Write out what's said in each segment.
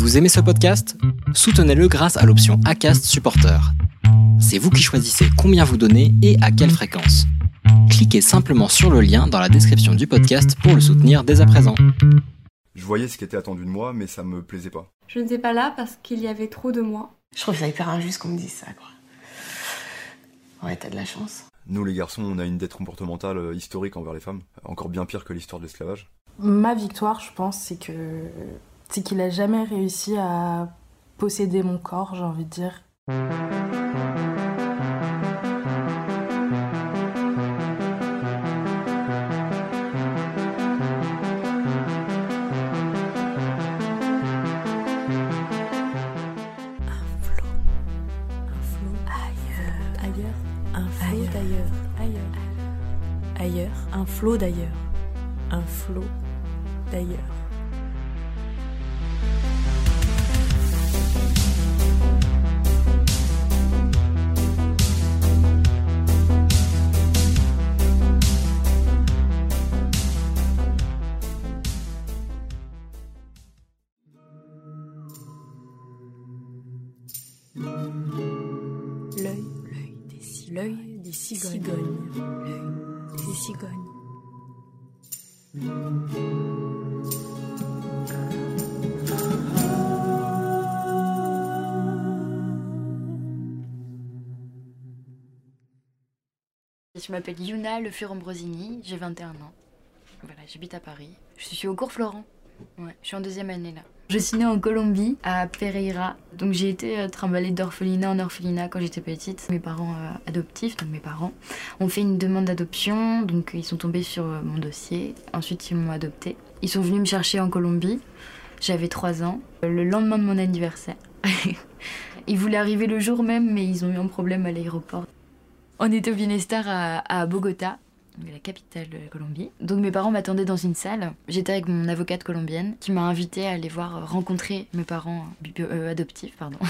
Vous aimez ce podcast? Soutenez-le grâce à l'option ACAST Supporter. C'est vous qui choisissez combien vous donnez et à quelle fréquence. Cliquez simplement sur le lien dans la description du podcast pour le soutenir dès à présent. Je voyais ce qui était attendu de moi, mais ça me plaisait pas. Je n'étais pas là parce qu'il y avait trop de moi. Je trouve ça hyper injuste qu'on me dise ça, quoi. Ouais, t'as de la chance. Nous, les garçons, on a une dette comportementale euh, historique envers les femmes, encore bien pire que l'histoire de l'esclavage. Ma victoire, je pense, c'est que c'est qu'il a jamais réussi à posséder mon corps, j'ai envie de dire. ailleurs, un flot d'ailleurs, un flot d'ailleurs. L'œil, l'œil des cigognes, l'œil des cigognes, l'œil des cigognes. Je m'appelle Yuna Le Ambrosini, j'ai 21 ans. Voilà, j'habite à Paris. Je suis au cours Florent. Ouais, je suis en deuxième année là. Je suis née en Colombie, à Pereira. Donc j'ai été euh, trimballée d'orphelinat en orphelinat quand j'étais petite. Mes parents euh, adoptifs, donc mes parents, ont fait une demande d'adoption. Donc ils sont tombés sur euh, mon dossier. Ensuite ils m'ont adoptée. Ils sont venus me chercher en Colombie. J'avais 3 ans. Le lendemain de mon anniversaire. ils voulaient arriver le jour même, mais ils ont eu un problème à l'aéroport. On était au Bienestar à, à Bogota, la capitale de la Colombie. Donc mes parents m'attendaient dans une salle. J'étais avec mon avocate colombienne qui m'a invité à aller voir euh, rencontrer mes parents euh, euh, adoptifs, pardon.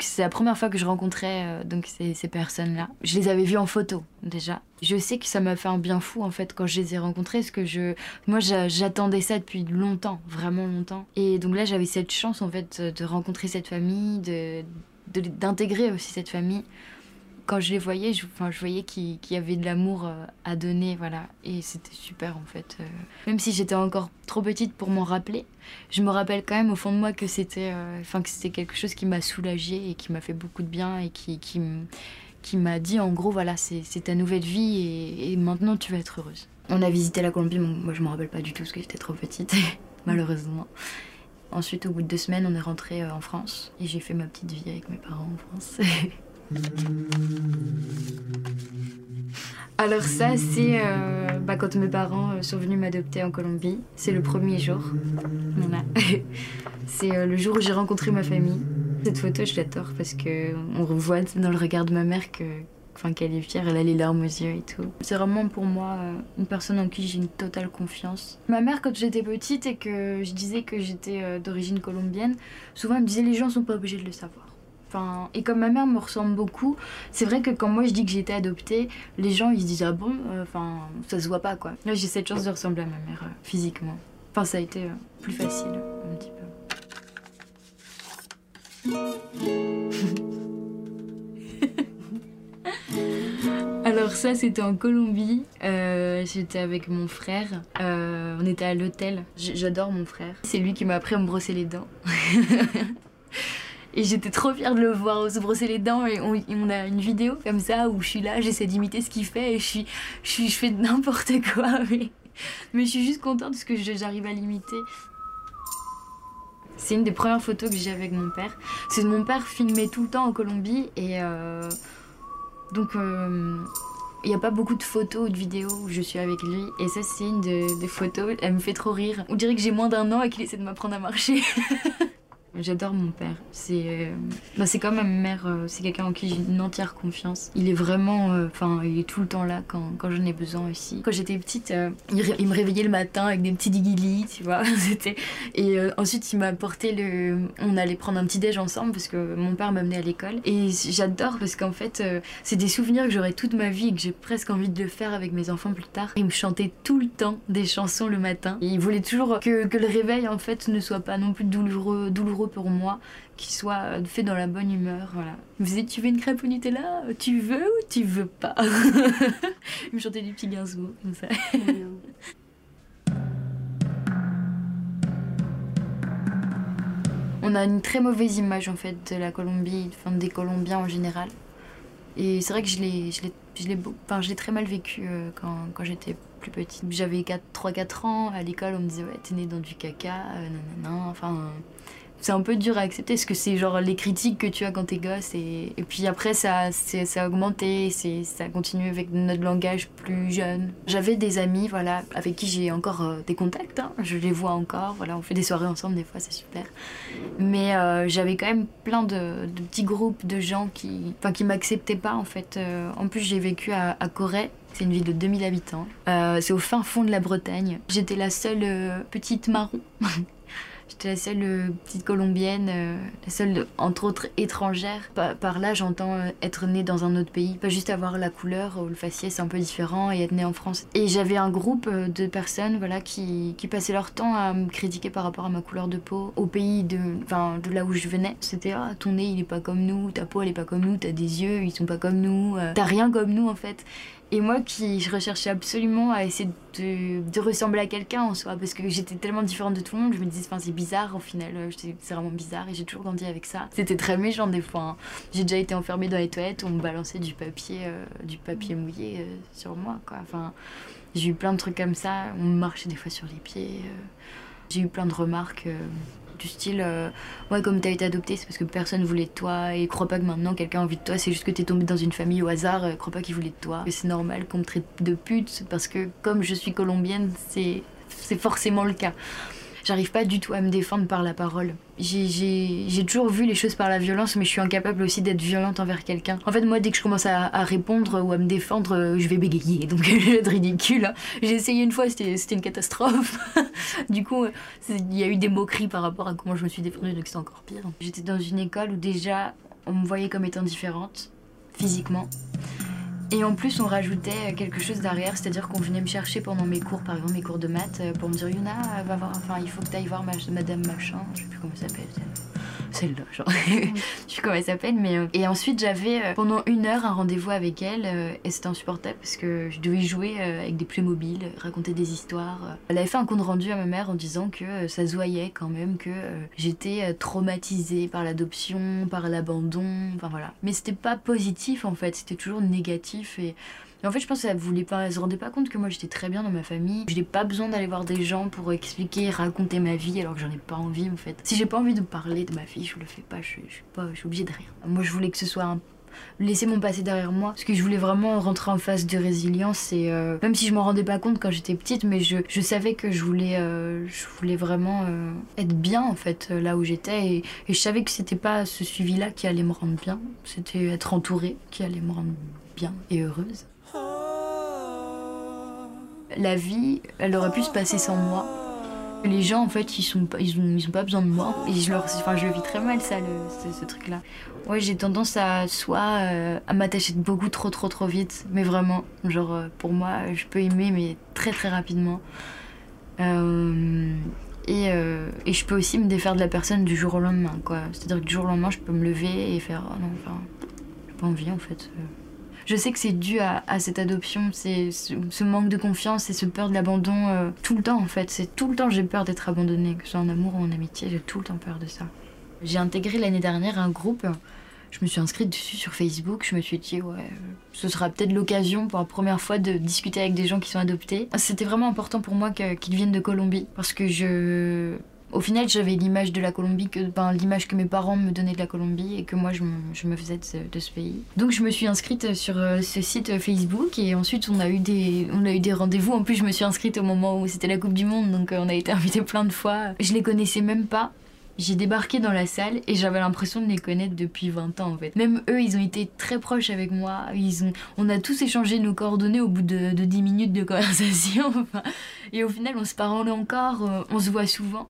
C'est la première fois que je rencontrais euh, donc ces, personnes-là. Je les avais vues en photo déjà. Je sais que ça m'a fait un bien fou en fait quand je les ai rencontrés, parce que je, moi j'a- j'attendais ça depuis longtemps, vraiment longtemps. Et donc là j'avais cette chance en fait de rencontrer cette famille, de- d'intégrer aussi cette famille quand je les voyais, je, enfin, je voyais qu'il qu'il y avait de l'amour euh, à donner, voilà. Et c'était super en fait. euh. Même si j'étais encore trop petite pour m'en rappeler, je me rappelle quand même au fond de moi que c'était, euh, enfin que quelque chose qui m'a soulagée et qui m'a fait beaucoup de bien et qui, qui, qui m'a dit en gros voilà c'est ta nouvelle vie et, maintenant tu vas être heureuse. On a visité la Colombie, moi je me rappelle pas du tout parce que j'étais trop petite, malheureusement. Ensuite, au bout de deux semaines, on est rentré en France et j'ai fait ma petite vie avec mes parents en France. Alors ça, c'est euh, bah, quand mes parents euh, sont venus m'adopter en Colombie. C'est le premier jour. C'est euh, le jour où j'ai rencontré ma famille. Cette photo, je l'adore parce que on voit dans le regard de ma mère que, qu'elle est fière. Elle a les larmes aux yeux et tout. C'est vraiment pour moi une personne en qui j'ai une totale confiance. Ma mère, quand j'étais petite et que je disais que j'étais d'origine colombienne, souvent elle me disait les gens sont pas obligés de le savoir. Et comme ma mère me ressemble beaucoup, c'est vrai que quand moi je dis que j'ai été adoptée, les gens ils se disent ah bon, euh, enfin ça se voit pas quoi. Là j'ai cette chance de ressembler à ma mère euh, physiquement. Enfin ça a été euh, plus facile un petit peu. Alors ça c'était en Colombie, j'étais avec mon frère, on était à l'hôtel, j'adore mon frère, c'est lui qui m'a appris à me brosser les dents. Et j'étais trop fière de le voir se brosser les dents. Et on, a une vidéo comme ça où je suis là, j'essaie d'imiter ce qu'il fait et je, suis, je, fais n'importe quoi. Mais, mais je suis juste contente parce que j'arrive à l'imiter. C'est une des premières photos que j'ai avec mon père. C'est mon père filmait tout le temps en Colombie et euh, donc euh, il n'y a pas beaucoup de photos ou de vidéos où je suis avec lui. Et ça, c'est une de- des photos. Elle me fait trop rire. On dirait que j'ai moins d'un an et qu'il essaie de m'apprendre à marcher. J'adore mon père. C'est euh, bah, c'est comme ma mère, euh, c'est quelqu'un en qui j'ai une entière confiance. Il est vraiment, euh, enfin, il est tout le temps là quand, quand j'en ai besoin aussi. Quand j'étais petite, euh, il, me réveillait le matin avec des petits diguilis, tu vois. C'était et ensuite il m'a apporté le, on allait prendre un petit déj ensemble parce que mon père m'amenait à l'école. Et j'adore parce qu'en fait, c'est des souvenirs que j'aurai toute ma vie et que j'ai presque envie de le faire avec mes enfants plus tard. Il me chantait tout le temps des chansons le matin. Il voulait toujours que, que le réveil en fait ne soit pas non plus douloureux, douloureux pour moi qui soit euh, fait dans la bonne humeur. Voilà. Il me disait Tu veux une crêpe au Nutella? Tu veux ou tu veux pas? Il me chantait des petits gainsbourg comme ça. On a une très mauvaise image en fait de la Colombie, enfin des Colombiens en général. Et c'est vrai que je l'ai, je l'ai, je l'ai, beau- enfin, je l'ai très mal vécu euh, quand, quand j'étais plus petite. J'avais 3-4 ans, à l'école on me disait ouais t'es né dans du caca, euh, nanana, enfin... euh, c'est un peu dur à accepter parce que c'est genre les critiques que tu as quand t'es gosse et, puis après ça, ça a augmenté, ça a continué avec notre langage plus jeune. J'avais des amis voilà, avec qui j'ai encore euh, des contacts, hein. je les vois encore, voilà, on fait des soirées ensemble des fois, c'est super. Mais euh, j'avais quand même plein de, petits groupes de gens qui, qui m'acceptaient pas en fait. Euh, en plus, j'ai vécu à, à Corée. C'est une ville de 2000 habitants. C'est au fin fond de la Bretagne. J'étais la seule petite marron. J'étais la seule euh, petite colombienne, euh, la seule, entre autres, étrangère. Par, là, j'entends euh, être née dans un autre pays. Pas juste avoir la couleur ou le faciès un peu différent et être née en France. Et j'avais un groupe de personnes voilà, qui, qui passaient leur temps à me critiquer par rapport à ma couleur de peau, au pays de, de là où je venais. C'était ah, ton nez il est pas comme nous, ta peau elle est pas comme nous, t'as des yeux ils sont pas comme nous, t'as rien comme nous en fait. Et moi qui je recherchais absolument à essayer de, ressembler à quelqu'un en soi, parce que j'étais tellement différente de tout le monde, je me disais, c'est bizarre au final, euh, c'est vraiment bizarre et j'ai toujours grandi avec ça. C'était très méchant des fois. hein. J'ai déjà été enfermée dans les toilettes, on me balançait du papier, euh, du papier mouillé euh, sur moi, quoi. Enfin, j'ai eu plein de trucs comme ça, on me marchait des fois sur les pieds. J'ai eu plein de remarques du style euh, Ouais, comme t'as été adoptée, c'est parce que personne voulait de toi et crois pas que maintenant quelqu'un a envie de toi, c'est juste que t'es tombée dans une famille au hasard, euh, crois pas qu'il voulait de toi. C'est normal qu'on me traite de pute parce que comme je suis colombienne, c'est forcément le cas. J'arrive pas du tout à me défendre par la parole. J'ai- toujours vu les choses par la violence, mais je suis incapable aussi d'être violente envers quelqu'un. En fait, moi, dès que je commence à, répondre ou à me défendre, euh, je vais bégayer, donc je vais être ridicule. hein. J'ai essayé une fois, c'était une catastrophe. du coup, c'est- il y a eu des moqueries par rapport à comment je me suis défendue, donc c'était encore pire. J'étais dans une école où déjà, on me voyait comme étant différente, physiquement. Et en plus, on rajoutait quelque chose derrière, c'est-à-dire qu'on venait me chercher pendant mes cours, par exemple mes cours de maths, euh, pour me dire Yuna, va voir, enfin, il faut que tu ailles voir ma- Madame Machin, je sais plus comment elle s'appelle. Celle- Celle-là, genre. je sais comment elle s'appelle, mais. euh, Et ensuite, j'avais euh, pendant une heure un rendez-vous avec elle, euh, et c'était insupportable parce que je devais jouer avec des Playmobil, euh, raconter des histoires. Elle avait fait un compte rendu à ma mère en disant que ça se voyait quand même que j'étais traumatisée par l'adoption, par l'abandon, enfin voilà. Mais c'était pas positif en fait, c'était toujours négatif et. Et en fait, je pense qu'elle voulait pas, elle se rendait pas compte que moi j'étais très bien dans ma famille. Je n'ai pas besoin d'aller voir des gens pour expliquer, raconter ma vie alors que j'en ai pas envie en fait. Si j'ai pas envie de parler de ma vie, je le fais pas, je, suis pas, obligée de rien. Moi, je voulais que ce soit un laisser mon passé derrière moi parce que je voulais vraiment rentrer en phase de résilience et euh, même si je m'en rendais pas compte quand j'étais petite mais je, savais que je voulais euh, je voulais vraiment euh, être bien en fait là où j'étais et, et je savais que c'était pas ce suivi là qui allait me rendre bien c'était être entourée qui allait me rendre bien et heureuse la vie, elle aurait pu se passer sans moi. Les gens, en fait, ils sont pas, ils ont, ils ont pas besoin de moi. Et je leur, enfin, je vis très mal, ça, ce, truc-là. Ouais, j'ai tendance à soit euh, à m'attacher beaucoup trop, trop, trop vite, mais vraiment, genre, euh, pour moi, je peux aimer, mais très, très rapidement. Euh, et, et je peux aussi me défaire de la personne du jour au lendemain, quoi. C'est-à-dire que du jour au lendemain, je peux me lever et faire, oh non, enfin, j'ai pas envie, en fait. Je sais que c'est dû à, cette adoption, c'est ce, manque de confiance et ce peur de l'abandon euh, tout le temps en fait. C'est tout le temps j'ai peur d'être abandonnée, que ce soit en amour ou en amitié, j'ai tout le temps peur de ça. J'ai intégré l'année dernière un groupe, je me suis inscrite dessus sur Facebook, je me suis dit ouais, ce sera peut-être l'occasion pour la première fois de discuter avec des gens qui sont adoptés. C'était vraiment important pour moi qu'ils viennent de Colombie parce que je au final, j'avais l'image de la Colombie, que, ben, l'image que mes parents me donnaient de la Colombie et que moi je me, faisais de ce, pays. Donc je me suis inscrite sur euh, ce site euh, Facebook et ensuite on a eu des, rendez-vous. En plus, je me suis inscrite au moment où c'était la Coupe du Monde, donc euh, on a été invités plein de fois. Je les connaissais même pas. J'ai débarqué dans la salle et j'avais l'impression de les connaître depuis 20 ans en fait. Même eux, ils ont été très proches avec moi. Ils ont, on a tous échangé nos coordonnées au bout de, de 10 minutes de conversation. Et au final, on se parle encore, euh, on se voit souvent.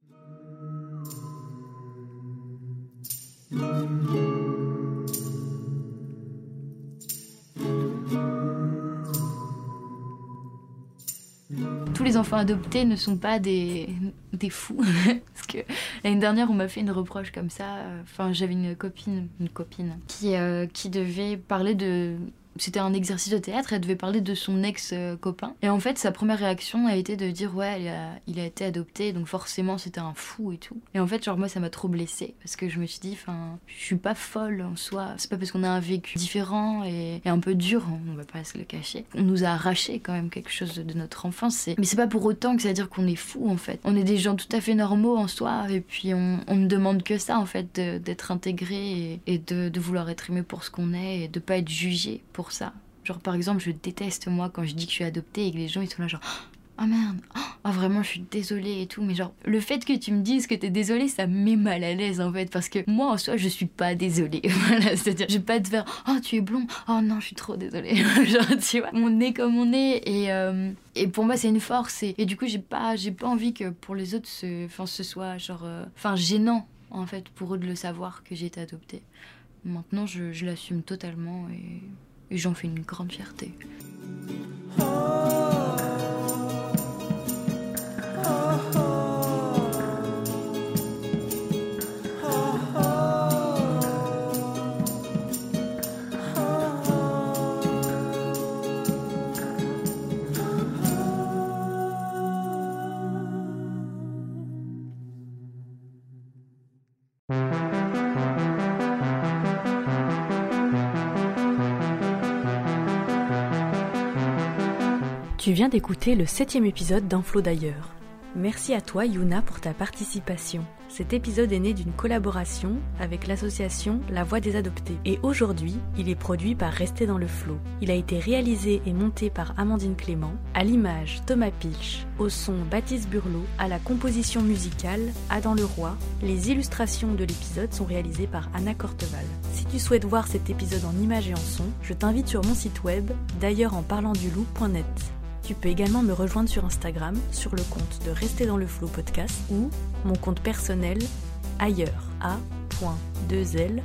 Tous les enfants adoptés ne sont pas des, des fous. Parce que L'année dernière, on m'a fait une reproche comme ça. Enfin, j'avais une copine, une copine qui, euh, qui devait parler de c'était un exercice de théâtre, elle devait parler de son ex-copain. Et en fait, sa première réaction a été de dire Ouais, il a, été adopté, donc forcément c'était un fou et tout. Et en fait, genre, moi, ça m'a trop blessée parce que je me suis dit Enfin, je suis pas folle en soi. C'est pas parce qu'on a un vécu différent et, un peu dur, on va pas se le cacher. On nous a arraché quand même quelque chose de, notre enfance. Mais c'est pas pour autant que ça veut dire qu'on est fou en fait. On est des gens tout à fait normaux en soi et puis on, ne demande que ça en fait, d'être intégré et, de, vouloir être aimé pour ce qu'on est et de pas être jugé ça. Genre, par exemple, je déteste moi quand je dis que je suis adoptée et que les gens ils sont là, genre, oh merde, oh vraiment, je suis désolée et tout. Mais genre, le fait que tu me dises que t'es désolée, ça me met mal à l'aise en fait. Parce que moi en soi, je suis pas désolée. voilà, c'est-à-dire, je vais pas te faire, oh tu es blond, oh non, je suis trop désolée. genre, tu vois, on est comme on est et, euh, et pour moi, c'est une force. Et, du coup, j'ai pas, j'ai pas envie que pour les autres, ce, ce soit genre, euh, enfin, gênant en fait pour eux de le savoir que j'ai été adoptée. Maintenant, je, je l'assume totalement et j'en fais une grande fierté. Tu viens d'écouter le septième épisode d'Un flot d'ailleurs. Merci à toi Yuna pour ta participation. Cet épisode est né d'une collaboration avec l'association La Voix des Adoptés et aujourd'hui il est produit par Rester dans le flot. Il a été réalisé et monté par Amandine Clément, à l'image Thomas Pilch, au son Baptiste Burlot, à la composition musicale Adam Leroy. Les illustrations de l'épisode sont réalisées par Anna Corteval. Si tu souhaites voir cet épisode en images et en son, je t'invite sur mon site web d'ailleurs. Tu peux également me rejoindre sur Instagram sur le compte de Rester dans le Flow podcast ou mon compte personnel ailleurs a.2leurs.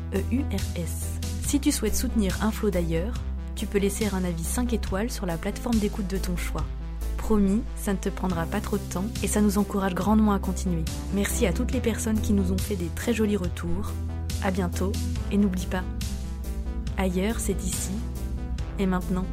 Si tu souhaites soutenir un flow d'ailleurs, tu peux laisser un avis 5 étoiles sur la plateforme d'écoute de ton choix. Promis, ça ne te prendra pas trop de temps et ça nous encourage grandement à continuer. Merci à toutes les personnes qui nous ont fait des très jolis retours. À bientôt et n'oublie pas, ailleurs c'est ici et maintenant.